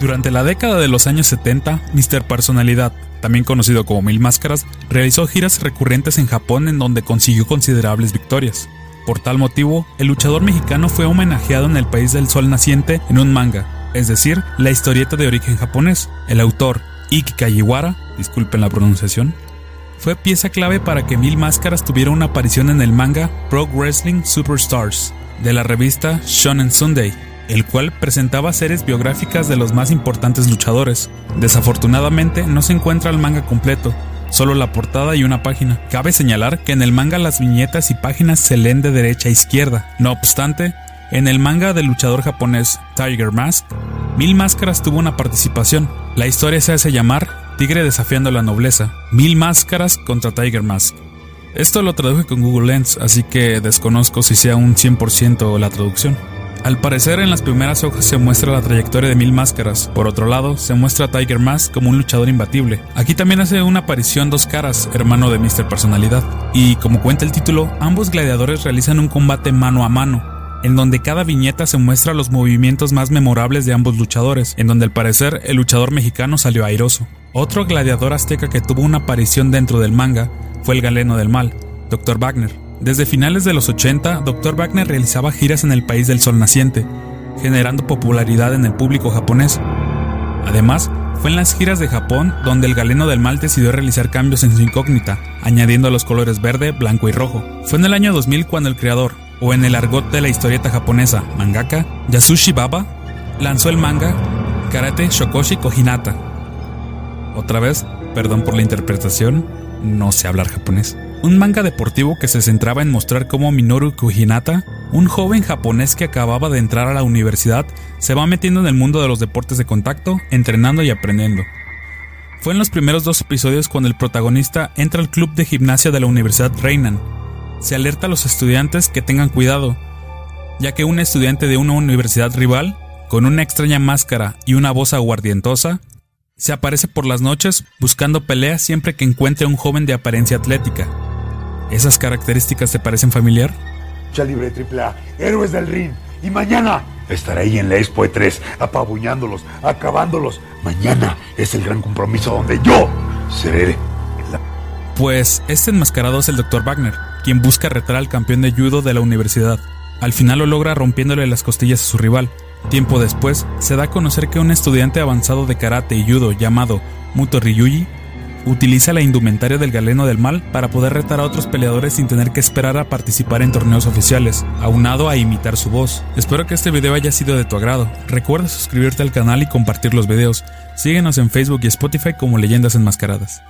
Durante la década de los años 70, Mr. Personalidad, también conocido como Mil Máscaras, realizó giras recurrentes en Japón en donde consiguió considerables victorias. Por tal motivo, el luchador mexicano fue homenajeado en el país del sol naciente en un manga, es decir, la historieta de origen japonés. El autor, Iki Kajiwara, disculpen la pronunciación, fue pieza clave para que Mil Máscaras tuviera una aparición en el manga Pro Wrestling Superstars de la revista Shonen Sunday, el cual presentaba series biográficas de los más importantes luchadores. Desafortunadamente no se encuentra el manga completo, solo la portada y una página. Cabe señalar que en el manga las viñetas y páginas se leen de derecha a izquierda. No obstante, en el manga del luchador japonés Tiger Mask, Mil Máscaras tuvo una participación. La historia se hace llamar Tigre desafiando la nobleza. Mil Máscaras contra Tiger Mask. Esto lo traduje con Google Lens, así que desconozco si sea un 100% la traducción. Al parecer en las primeras hojas se muestra la trayectoria de Mil Máscaras, por otro lado se muestra a Tiger Mask como un luchador imbatible. Aquí también hace una aparición Dos Caras, hermano de Mr. Personalidad, y como cuenta el título, ambos gladiadores realizan un combate mano a mano, en donde cada viñeta se muestra los movimientos más memorables de ambos luchadores, en donde al parecer el luchador mexicano salió airoso. Otro gladiador azteca que tuvo una aparición dentro del manga fue el galeno del mal, Dr. Wagner, desde finales de los 80, Dr. Wagner realizaba giras en el país del sol naciente, generando popularidad en el público japonés. Además, fue en las giras de Japón donde el galeno del mal decidió realizar cambios en su incógnita, añadiendo los colores verde, blanco y rojo. Fue en el año 2000 cuando el creador, o en el argot de la historieta japonesa, mangaka, Yasushi Baba, lanzó el manga Karate Shokoshi Kohinata. Otra vez, perdón por la interpretación, no sé hablar japonés un manga deportivo que se centraba en mostrar cómo Minoru Kuhinata, un joven japonés que acababa de entrar a la universidad, se va metiendo en el mundo de los deportes de contacto, entrenando y aprendiendo. Fue en los primeros dos episodios cuando el protagonista entra al club de gimnasia de la Universidad Reinan. Se alerta a los estudiantes que tengan cuidado, ya que un estudiante de una universidad rival, con una extraña máscara y una voz aguardientosa, se aparece por las noches buscando peleas siempre que encuentre a un joven de apariencia atlética. ¿Esas características te parecen familiar? Lucha libre AAA, héroes del ring. Y mañana estaré ahí en la Expo E3, apabullándolos, acabándolos. Mañana es el gran compromiso donde yo seré la... Pues este enmascarado es el Dr. Wagner, quien busca retar al campeón de judo de la universidad. Al final lo logra rompiéndole las costillas a su rival. Tiempo después, se da a conocer que un estudiante avanzado de karate y judo llamado Muto Ryuji utiliza la indumentaria del galeno del mal para poder retar a otros peleadores sin tener que esperar a participar en torneos oficiales, aunado a imitar su voz. Espero que este video haya sido de tu agrado. Recuerda suscribirte al canal y compartir los videos. Síguenos en Facebook y Spotify como Leyendas Enmascaradas.